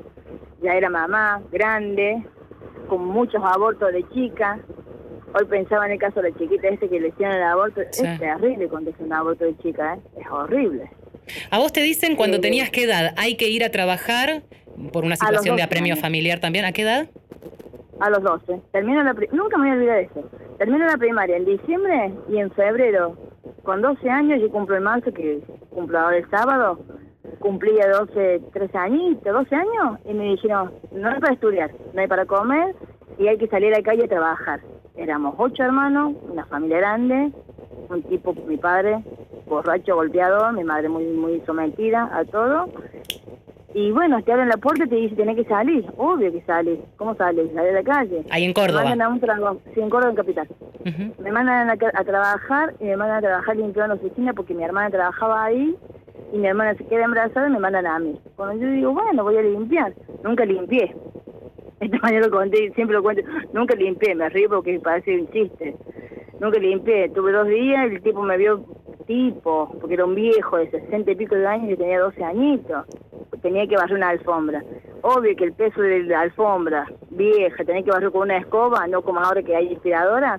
Ya era mamá, grande, con muchos abortos de chica Hoy pensaba en el caso de la chiquita este que le hicieron el aborto. Es terrible cuando es un aborto de chica, ¿eh? es horrible. ¿A vos te dicen cuando tenías qué edad? ¿Hay que ir a trabajar por una situación de apremio familiar también? ¿A qué edad? A los 12. Termino la Nunca me voy a olvidar de eso. Termino la primaria en diciembre y en febrero, con 12 años, yo cumplo el marzo, que cumplo ahora el sábado, cumplía 12, 13 añitos, 12 años, y me dijeron, no hay para estudiar, no hay para comer, y hay que salir a la calle a trabajar. Éramos ocho hermanos, una familia grande, un tipo, mi padre, borracho, golpeado, mi madre muy muy sometida a todo. Y bueno, te abren la puerta y te dicen, tenés que salir. Obvio que sales. ¿Cómo sales? Sales a la calle. Ahí en Córdoba. Me mandan a un trabajo, sí, en Córdoba, en Capital. Me mandan a, trabajar y me mandan a trabajar limpiando la oficina porque mi hermana trabajaba ahí y mi hermana se queda embarazada y me mandan a mí. Cuando yo digo, bueno, voy a limpiar. Nunca limpié. Esta mañana lo conté, siempre lo cuento. Nunca limpié, me río porque parece un chiste. Nunca limpié. Tuve dos días y el tipo me vio tipo, porque era un viejo de sesenta y pico de años y tenía 12 añitos. Tenía que barrer una alfombra. Obvio que el peso de la alfombra vieja, tenía que barrer con una escoba, no como ahora que hay inspiradora,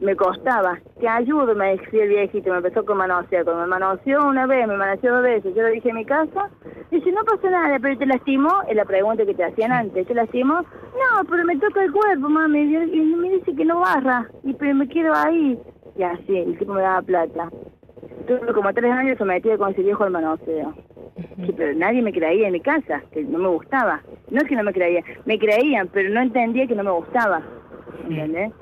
me costaba. Te ayudo, me decía el viejito, me empezó con manosear. Cuando me manoseó una vez, me manoseó dos veces, yo lo dije en mi casa, dice, no pasa nada, pero te lastimó, es la pregunta que te hacían antes, ¿te lastimó? No, pero me toca el cuerpo, mami, y me dice que no barra, y pero me quedo ahí. Y así, el tipo me daba plata. Tuve como tres años sometido con ese viejo al manoseo. pero nadie me creía en mi casa, que no me gustaba. No es que no me creía, me creían, pero no entendía que no me gustaba. ¿Entendés?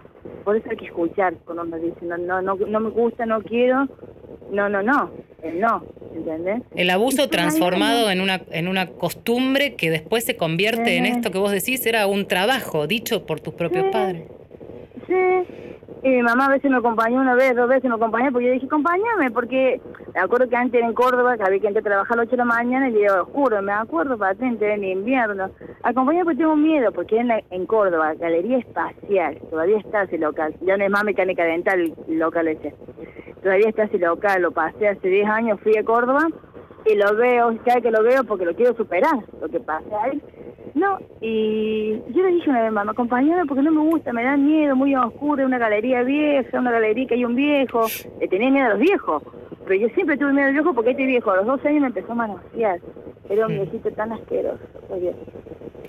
Por eso hay que escuchar cuando me dicen, no, no, no, no me gusta, no quiero. No, no, no, no, ¿entendés? El abuso transformado en una, en una costumbre que después se convierte en esto que vos decís, era un trabajo dicho por tus propios padres. Sí, y mi mamá a veces me acompañó una vez, dos veces me acompañó, porque yo dije, acompáñame, porque me acuerdo que antes en Córdoba, que había que entrar a trabajar a las 8 de la mañana y llegaba oscuro, me acuerdo patente en invierno. Acompañame porque tengo miedo, porque en, en Córdoba, Galería Espacial, todavía está ese local, ya no es más mecánica dental el local ese. Todavía está ese local, lo pasé hace 10 años, fui a Córdoba y lo veo, cada que lo veo porque lo quiero superar, lo que pasa ahí no, y yo le dije una vez, mamá, acompañame porque no me gusta, me da miedo, muy oscuro, una galería vieja, una galería que hay un viejo. Le tenía miedo a los viejos, pero yo siempre tuve miedo al viejo porque este viejo a los 12 años me empezó a manosear. Era un viejito tan asqueroso.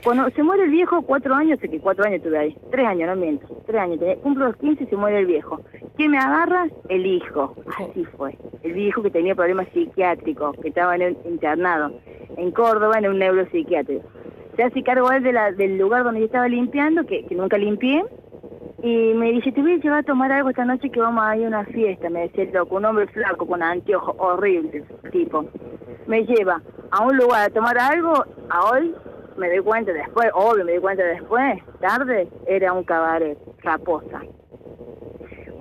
Cuando se muere el viejo, cuatro años, sé que cuatro años tuve ahí, tres años, no miento, tres años, cumplo los 15 y se muere el viejo. ¿Quién me agarra? El hijo. Así fue. El viejo que tenía problemas psiquiátricos, que estaba en el internado en Córdoba, en un neuropsiquiátrico. Se hace cargo él de la, del lugar donde yo estaba limpiando, que, que nunca limpié, y me dice, te voy a llevar a tomar algo esta noche que vamos a ir a una fiesta, me decía el loco, un hombre flaco con anteojos horribles, tipo. Me lleva a un lugar a tomar algo, a hoy me doy cuenta después, obvio me doy cuenta después, tarde, era un cabaret, raposa.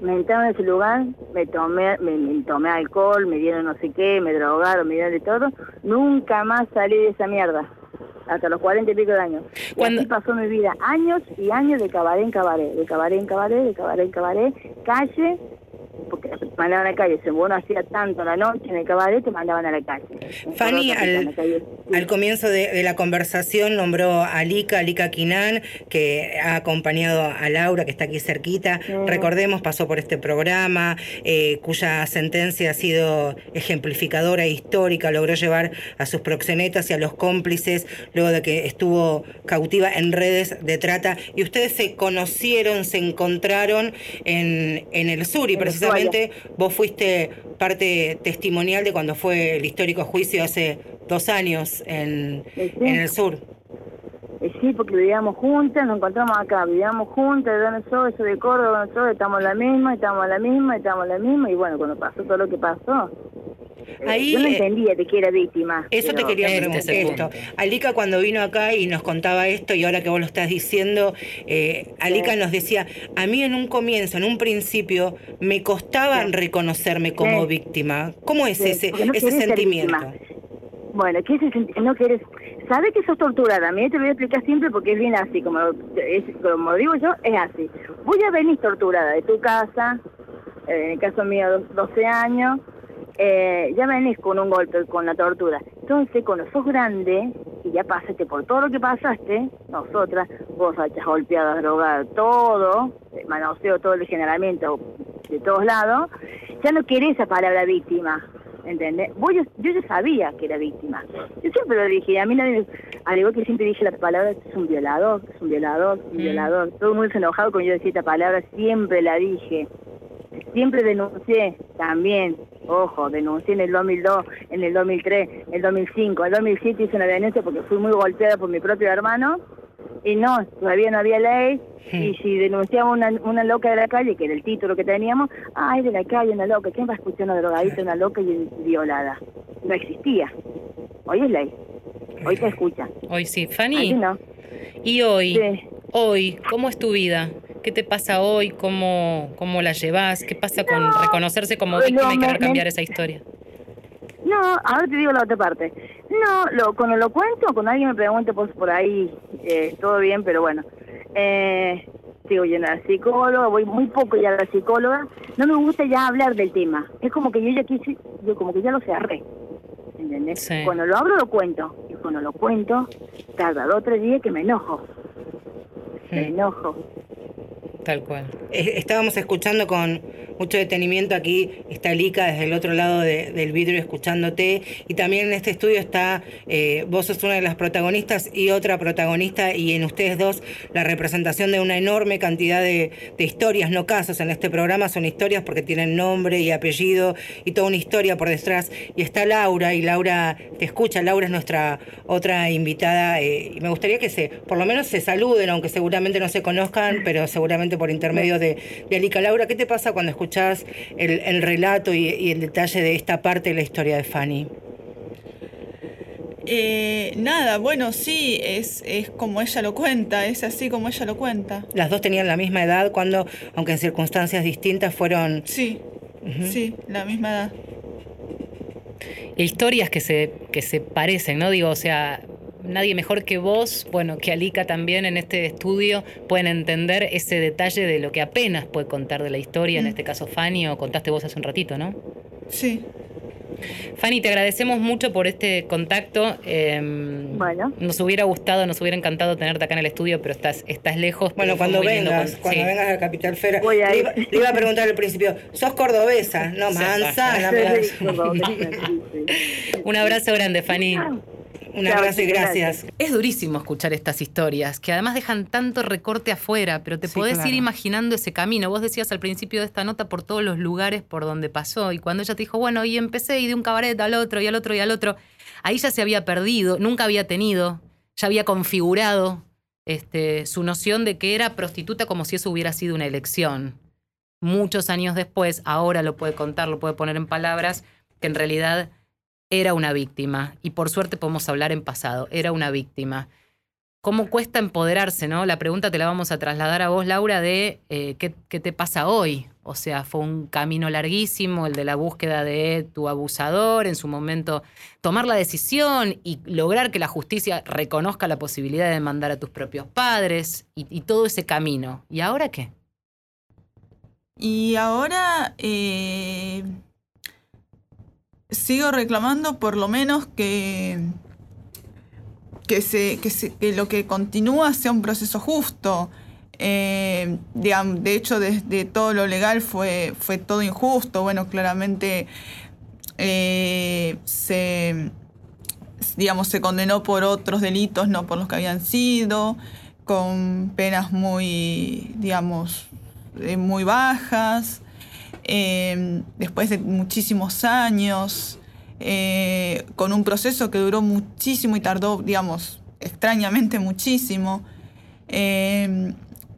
Me entraron en ese lugar, me tomé, me, tomé alcohol, me dieron no sé qué, me drogaron, me dieron de todo. Nunca más salí de esa mierda. Hasta los cuarenta y pico de años. Y así pasó mi vida. Años y años de cabaret en cabaret, de cabaret en cabaret, de cabaret en cabaret, calle, porque te mandaban a la calle. Si uno hacía tanto la noche en el cabaret, te mandaban a la calle. Fanny, al, comienzo de, la conversación nombró a Lika, Lika Quinan, que ha acompañado a Laura, que está aquí cerquita. Recordemos, pasó por este programa, eh, cuya sentencia ha sido ejemplificadora e histórica, logró llevar a sus proxenetas y a los cómplices luego de que estuvo cautiva en redes de trata. Y ustedes se conocieron, se encontraron en, en el sur y precisamente vos fuiste parte testimonial de cuando fue el histórico juicio hace dos años en, en el sur. Sí, porque vivíamos juntas, nos encontramos acá, vivíamos juntas, de donde soy, soy de Córdoba, donde estamos la misma, estamos la misma, estamos la misma, y bueno, cuando pasó todo lo que pasó, yo no eh, entendía de que era víctima. Eso te quería preguntar esto. Alica cuando vino acá y nos contaba esto, y ahora que vos lo estás diciendo, eh, Alica nos decía, a mí en un comienzo, en un principio, me costaba reconocerme como víctima. ¿Cómo es ese, ese sentimiento? Bueno, ¿qué es no quieres, sabes que sos torturada, a mí te voy a explicar siempre porque es bien así, como, como digo yo, es así. Voy a venir torturada de tu casa, eh, en el caso mío 12 años, eh, ya venís con un golpe, con la tortura. Entonces, cuando sos grande y ya pasaste por todo lo que pasaste, nosotras, vos hachas golpeadas, drogadas, todo, manoseo todo el degeneramiento de todos lados, ya no querés esa palabra víctima. ¿Entendés? yo, yo ya sabía que era víctima. Yo siempre lo dije, a mí nadie, al igual que siempre dije la palabra, es un violador, es un violador, un mm. violador. Todo el mundo se enojado cuando yo decía esta palabra, siempre la dije. Siempre denuncié también, ojo, denuncié en el 2002, en el 2003, en el 2005, en el 2007 hice una denuncia porque fui muy golpeada por mi propio hermano y no, todavía no había ley y si denunciaba una, una loca de la calle, que era el título que teníamos, ay, de la calle, una loca, ¿quién va a escuchar una drogadita, una loca y violada? No existía. Hoy es ley. Hoy te escucha. Hoy sí. Fanny. no. ¿Y hoy? Hoy, ¿cómo es tu vida? ¿Qué te pasa hoy? ¿Cómo, cómo la llevas? ¿Qué pasa con reconocerse como víctima y querer cambiar esa historia? No, ahora te digo la otra parte. No, lo, cuando lo cuento, cuando alguien me pregunta pues, por ahí, eh, todo bien, pero bueno. Eh, sigo yendo a la psicóloga, voy muy poco ya a la psicóloga. No me gusta ya hablar del tema. Es como que yo ya quise, yo como que ya lo cerré. ¿Entendés? Cuando lo abro lo cuento. Y cuando lo cuento, tarda dos o tres días que me enojo. Me enojo. Tal cual. Estábamos escuchando con mucho detenimiento aquí, está Lika desde el otro lado del vidrio escuchándote y también en este estudio está, eh, vos sos una de las protagonistas y otra protagonista y en ustedes dos la representación de una enorme cantidad de, historias, no casos en este programa, son historias porque tienen nombre y apellido y toda una historia por detrás. Y está Laura y Laura te escucha, Laura es nuestra otra invitada eh, y me gustaría que se, por lo menos se saluden, aunque seguramente no se conozcan, pero seguramente por intermedio de, de Alica. Laura, ¿qué te pasa cuando escuchás el, relato y, el detalle de esta parte de la historia de Fanny? Eh, nada, bueno, sí, es, es como ella lo cuenta, es así como ella lo cuenta. Las dos tenían la misma edad cuando, aunque en circunstancias distintas, fueron... Sí, sí, la misma edad. Historias que se, que se parecen, ¿no? Digo, o sea, nadie mejor que vos, bueno, que Alica también en este estudio, pueden entender ese detalle de lo que apenas puede contar de la historia, en mm. este caso Fanny, o contaste vos hace un ratito, ¿no? Sí. Fanny, te agradecemos mucho por este contacto. Em, bueno. Nos hubiera gustado, nos hubiera encantado tenerte acá en el estudio, pero estás, estás lejos. Bueno, cuando vengas, cuando vengas a Capital Fera, le, iba, a preguntar al principio, ¿sos cordobesa? No, manzana. Un abrazo grande, Fanny. Un abrazo y gracias. Es durísimo escuchar estas historias, que además dejan tanto recorte afuera, pero te Sí, podés claro. ir imaginando ese camino. Vos decías al principio de esta nota por todos los lugares por donde pasó, y cuando ella te dijo, bueno, y empecé y de un cabaret al otro, y al otro, y al otro, ahí ya se había perdido, nunca había tenido, ya había configurado este, su noción de que era prostituta como si eso hubiera sido una elección. Muchos años después, ahora lo puede contar, lo puede poner en palabras, que en realidad era una víctima. Y por suerte podemos hablar en pasado, era una víctima. ¿Cómo cuesta empoderarse, no? La pregunta te la vamos a trasladar a vos, Laura, de eh, ¿qué, qué te pasa hoy? O sea, fue un camino larguísimo el de la búsqueda de tu abusador, en su momento tomar la decisión y lograr que la justicia reconozca la posibilidad de demandar a tus propios padres y, todo ese camino. ¿Y ahora qué? Y ahora eh, sigo reclamando por lo menos que, que, se, que, se- que lo que continúa sea un proceso justo. Eh, de hecho, desde todo lo legal fue, fue todo injusto. Bueno, claramente eh, se, digamos, se condenó por otros delitos, no por los que habían sido, con penas muy, digamos, eh, muy bajas, eh, después de muchísimos años, eh, con un proceso que duró muchísimo y tardó, digamos, extrañamente muchísimo. Eh,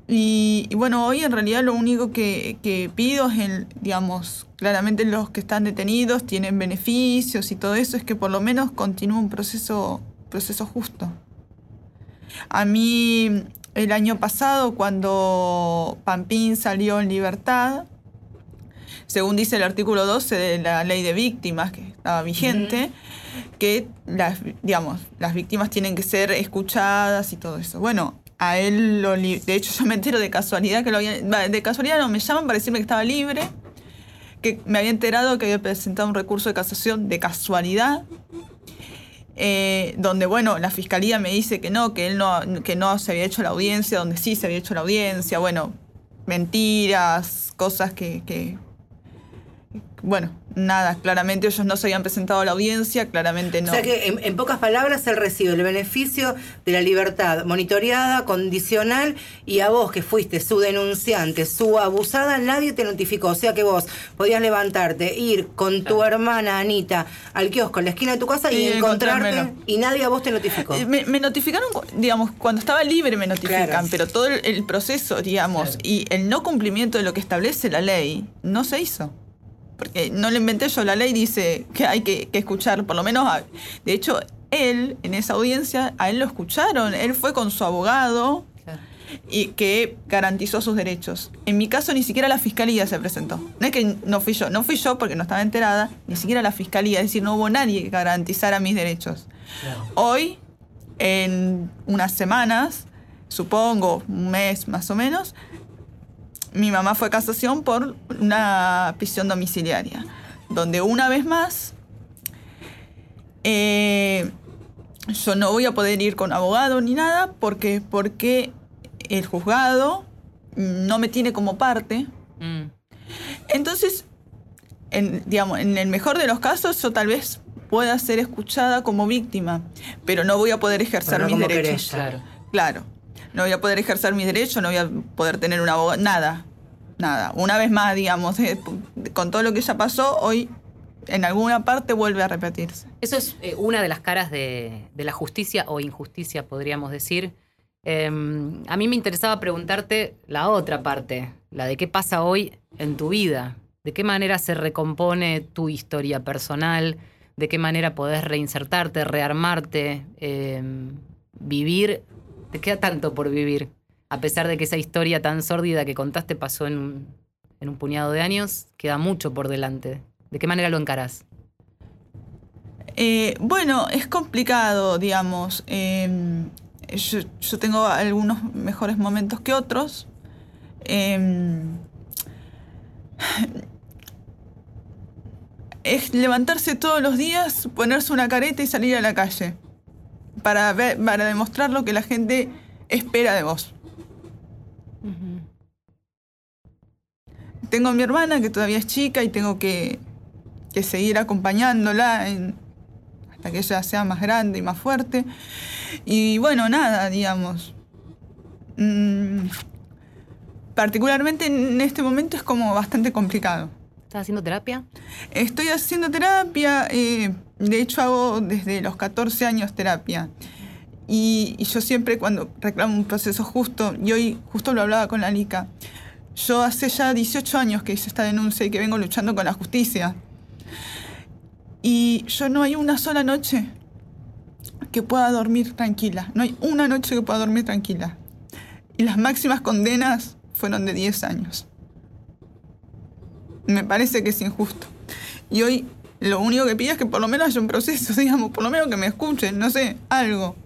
y, y bueno, hoy en realidad lo único que, que pido es, el, digamos, claramente los que están detenidos tienen beneficios y todo eso, es que por lo menos continúe un proceso, proceso justo. A mí el año pasado, cuando Pampín salió en libertad, según dice el artículo 12 de la ley de víctimas, que estaba vigente, que las, digamos, las víctimas tienen que ser escuchadas y todo eso. Bueno, a él, lo de hecho yo me entero de casualidad que lo había, de casualidad no, me llaman para decirme que estaba libre, que me había enterado que había presentado un recurso de casación de casualidad, eh, donde, bueno, la fiscalía me dice que no, que él no, que no se había hecho la audiencia, donde sí se había hecho la audiencia, bueno, mentiras, cosas que, que- bueno, nada, claramente ellos no se habían presentado a la audiencia, claramente no. O sea que, en, en pocas palabras, él recibe el beneficio de la libertad monitoreada, condicional, y a vos que fuiste su denunciante, su abusada, nadie te notificó. O sea que vos podías levantarte, ir con tu hermana Anita al kiosco en la esquina de tu casa y, Y encontrarte, encontrármelo. y nadie a vos te notificó. Eh, Me, me notificaron, digamos, cuando estaba libre me notifican, Claro. pero todo el, el proceso, digamos, y el no cumplimiento de lo que establece la ley no se hizo. Porque no lo inventé yo, la ley dice que hay que, que escuchar, por lo menos, a- de hecho, él, en esa audiencia, a él lo escucharon, él fue con su abogado y que garantizó sus derechos. En mi caso, ni siquiera la fiscalía se presentó. No es que no fui yo, no fui yo porque no estaba enterada, ni siquiera la fiscalía, es decir, no hubo nadie que garantizara mis derechos. Hoy, en unas semanas, supongo, un mes más o menos, mi mamá fue a casación por una prisión domiciliaria, donde una vez más eh, yo no voy a poder ir con abogado ni nada porque, porque el juzgado no me tiene como parte. Mm. Entonces, en, digamos, en el mejor de los casos, yo tal vez pueda ser escuchada como víctima, pero no voy a poder ejercer Pero no mis como derechos. Claro. Claro. No voy a poder ejercer mis derechos, no voy a poder tener un abogado, nada. Nada. Una vez más, digamos, con todo lo que ya pasó, hoy en alguna parte vuelve a repetirse. Eso es eh, una de las caras de, de la justicia o injusticia, podríamos decir. Eh, a mí me interesaba preguntarte la otra parte, la de qué pasa hoy en tu vida, de qué manera se recompone tu historia personal, de qué manera podés reinsertarte, rearmarte, eh, vivir. Te queda tanto por vivir, a pesar de que esa historia tan sórdida que contaste pasó en un, en un puñado de años, queda mucho por delante. ¿De qué manera lo encarás? Eh, bueno, es complicado, digamos. Eh, yo, tengo algunos mejores momentos que otros. Eh, es levantarse todos los días, ponerse una careta y salir a la calle. Para, ver, para demostrar lo que la gente espera de vos. Tengo a mi hermana que todavía es chica y tengo que, que seguir acompañándola en- hasta que ella sea más grande y más fuerte. Y bueno, nada, digamos. Mm, particularmente en este momento es como bastante complicado. ¿Estás haciendo terapia? Estoy haciendo terapia, eh, de hecho hago desde los 14 años terapia. Y, yo siempre cuando reclamo un proceso justo, y hoy justo lo hablaba con la Lica, yo hace ya 18 años que hice esta denuncia y que vengo luchando con la justicia. Y yo no hay una sola noche que pueda dormir tranquila. No hay una noche que pueda dormir tranquila. Y las máximas condenas fueron de 10 años. Me parece que es injusto. Y hoy lo único que pido es que por lo menos haya un proceso, digamos, por lo menos que me escuchen, no sé, algo.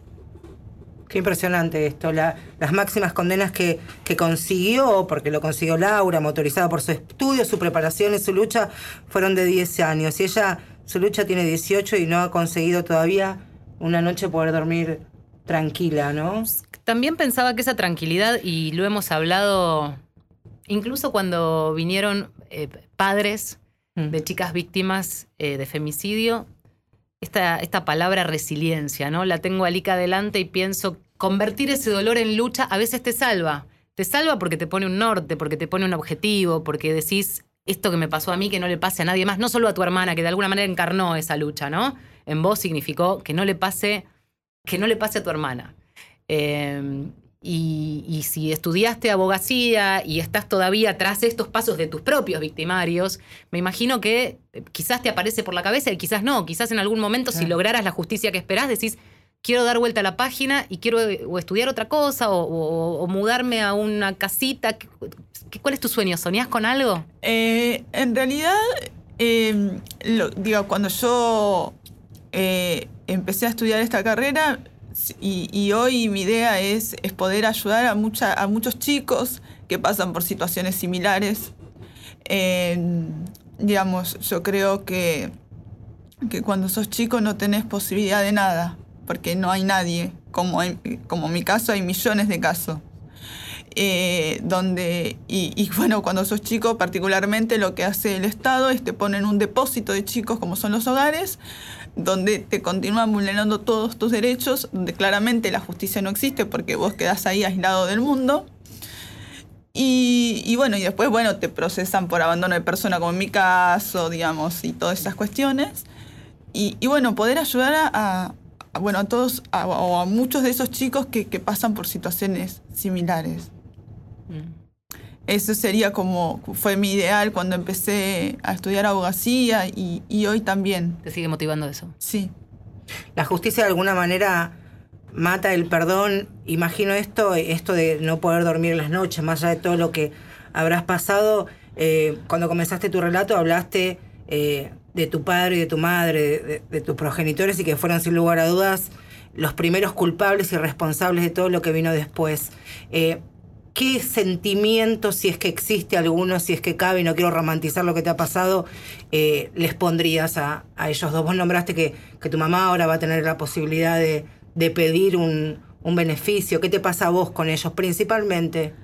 Qué impresionante esto, las máximas condenas que, que, consiguió, porque lo consiguió Laura, motorizada por su estudio, su preparación y su lucha, fueron de 10 años. Y ella, su lucha tiene 18 y no ha conseguido todavía una noche poder dormir tranquila, ¿no? También pensaba que esa tranquilidad, y lo hemos hablado incluso cuando vinieron eh, padres mm. de chicas víctimas eh, de femicidio, esta, esta palabra resiliencia, ¿no? La tengo alica adelante y pienso, convertir ese dolor en lucha a veces te salva. Te salva porque te pone un norte, porque te pone un objetivo, porque decís, esto que me pasó a mí, que no le pase a nadie más, no solo a tu hermana, que de alguna manera encarnó esa lucha, ¿no? En vos significó que no le pase, que no le pase a tu hermana. Eh, y, si estudiaste abogacía y estás todavía tras estos pasos de tus propios victimarios, me imagino que eh, quizás te aparece por la cabeza y quizás no. Quizás en algún momento, si lograras la justicia que esperás, decís, quiero dar vuelta a la página y quiero eh, estudiar otra cosa o, mudarme a una casita. ¿Cuál es tu sueño? ¿Soñás con algo? Eh, en realidad, em, digo, cuando yo empecé a estudiar esta carrera, y, hoy mi idea es, es poder ayudar a, mucha, a muchos chicos que pasan por situaciones similares. digamos, yo creo que, que cuando sos chico no tenés posibilidad de nada, porque no hay nadie. Como, como en mi caso hay millones de casos. Eh, donde, y, y, bueno, cuando sos chico particularmente lo que hace el Estado es te ponen un depósito de chicos como son los hogares, donde te continúan vulnerando todos tus derechos, donde claramente la justicia no existe porque vos quedás ahí aislado del mundo. Y, bueno, y después, bueno, te procesan por abandono de persona, como en mi caso, digamos, y todas esas cuestiones. Y, bueno, poder ayudar a, bueno, a todos, o a muchos de esos chicos que, pasan por situaciones similares. Mm. Eso sería como, fue mi ideal cuando empecé a estudiar abogacía y, hoy también. ¿Te sigue motivando eso? Sí. La justicia de alguna manera mata el perdón. Imagino esto, esto de no poder dormir en las noches, más allá de todo lo que habrás pasado. Eh, cuando comenzaste tu relato hablaste eh, de tu padre y de tu madre, de, tus progenitores y que fueron sin lugar a dudas los primeros culpables y responsables de todo lo que vino después. Eh, ¿Qué sentimientos, si es que existe alguno, si es que cabe, y no quiero romantizar lo que te ha pasado, eh, les pondrías a, ellos dos? Vos nombraste que, que, tu mamá ahora va a tener la posibilidad de, pedir un, beneficio. ¿Qué te pasa a vos con ellos principalmente?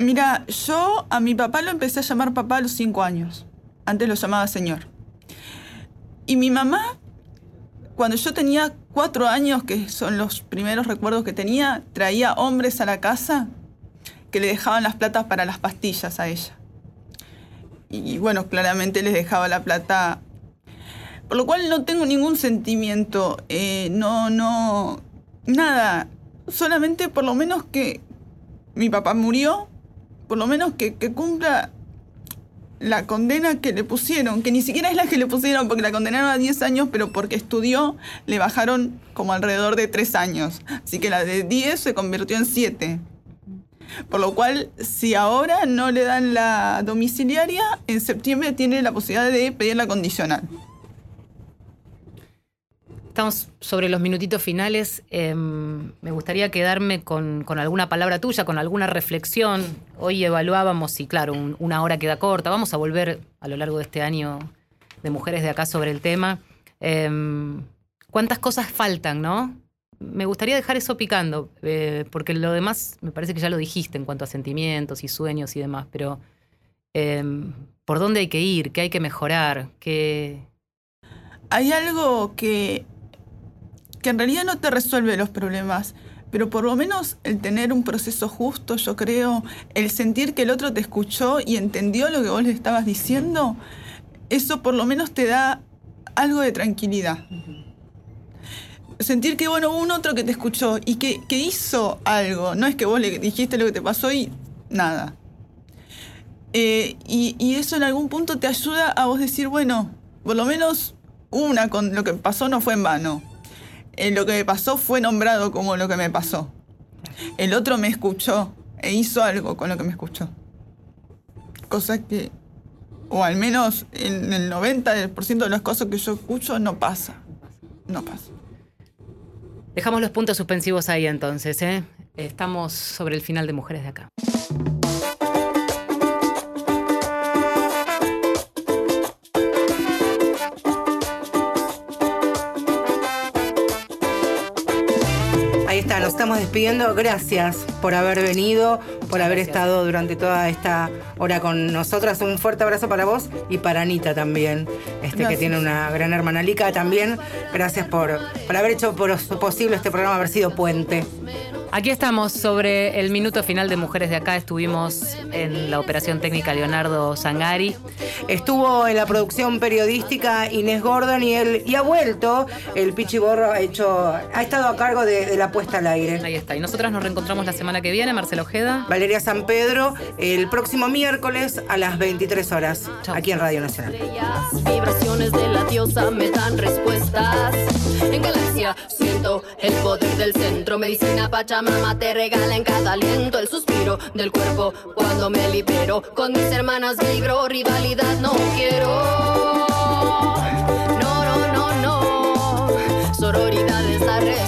Mira, yo a mi papá lo empecé a llamar papá a los cinco años. Antes lo llamaba señor. Y mi mamá cuando yo tenía cuatro años, que son los primeros recuerdos que tenía, traía hombres a la casa que le dejaban las platas para las pastillas a ella. Y bueno, claramente les dejaba la plata. Por lo cual no tengo ningún sentimiento, eh, no, no, nada. Solamente por lo menos que mi papá murió, por lo menos que, que cumpla la condena que le pusieron, que ni siquiera es la que le pusieron porque la condenaron a 10 años, pero porque estudió le bajaron como alrededor de 3 años. Así que la de 10 se convirtió en 7. Por lo cual, si ahora no le dan la domiciliaria, en septiembre tiene la posibilidad de pedir la condicional. Estamos sobre los minutitos finales. Em, me gustaría quedarme con, alguna palabra tuya, con alguna reflexión. Hoy evaluábamos y claro, una hora queda corta. Vamos a volver a lo largo de este año de mujeres de acá sobre el tema. Em, ¿Cuántas cosas faltan, no? Me gustaría dejar eso picando, eh, porque lo demás me parece que ya lo dijiste en cuanto a sentimientos y sueños y demás, pero em, ¿por dónde hay que ir? ¿Qué hay que mejorar? ¿Qué, hay algo que, que en realidad no te resuelve los problemas, pero por lo menos el tener un proceso justo, yo creo, el sentir que el otro te escuchó y entendió lo que vos le estabas diciendo, eso por lo menos te da algo de tranquilidad. Sentir que, bueno, hubo un otro que te escuchó y que, que hizo algo, no es que vos le dijiste lo que te pasó y nada. Eh, y, y eso en algún punto te ayuda a vos decir, bueno, por lo menos una con lo que pasó no fue en vano. Lo que me pasó fue nombrado como lo que me pasó. El otro me escuchó e hizo algo con lo que me escuchó. Cosa que, o al menos en el 90% de las cosas que yo escucho, no pasa. No pasa. Dejamos los puntos suspensivos ahí entonces, ¿eh? Estamos sobre el final de Mujeres de acá. Nos estamos despidiendo. Gracias por haber venido, por haber estado durante toda esta hora con nosotras. Un fuerte abrazo para vos y para Anita también, este que tiene una gran hermana Lica también. Gracias por, por haber hecho posible este programa, haber sido puente. Aquí estamos sobre el minuto final de Mujeres de Acá. Estuvimos en la operación técnica Leonardo Zangari. Estuvo en la producción periodística Inés Gordon y él y ha vuelto. El Pichiborro ha hecho, ha estado a cargo de, la puesta al aire. Ahí está. Y nosotras nos reencontramos la semana que viene, Marcelo Ojeda. Valeria San Pedro, el próximo miércoles a las 23 horas, aquí en Radio Nacional. Vibraciones de la diosa me dan respuestas. En Galaxia siento el poder del centro, medicina pacha mamá te regala en cada aliento el suspiro del cuerpo cuando me libero. Con mis hermanas vibro, rivalidad no quiero. No, no, no, no. Sororidad es la respuesta,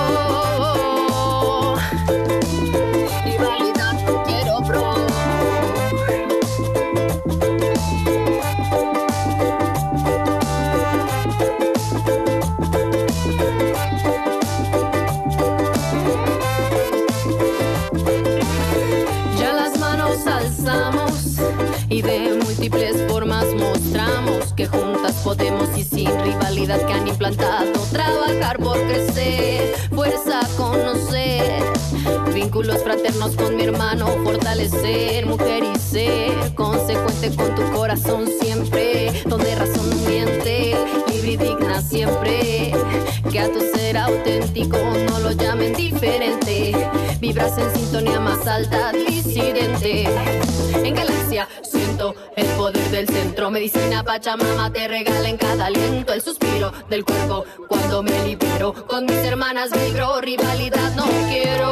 Podemos y sin rivalidad que han implantado. Trabajar por crecer, fuerza conocer. Vínculos fraternos con mi hermano, fortalecer, mujer y ser. Consecuente con tu corazón siempre, donde razón miente, libre y digna siempre. Que a tu ser auténtico no lo llamen diferente. Vibras en sintonía más alta, disidente. En galaxia el poder del centro. Medicina Pachamama te regala en cada aliento el suspiro del cuerpo cuando me libero. Con mis hermanas vibro, rivalidad no quiero.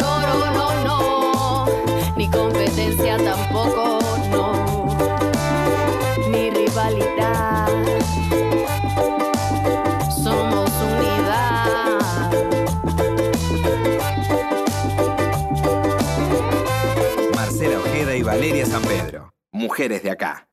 No, no, no, no. Ni competencia tampoco, San Pedro. Mujeres de acá.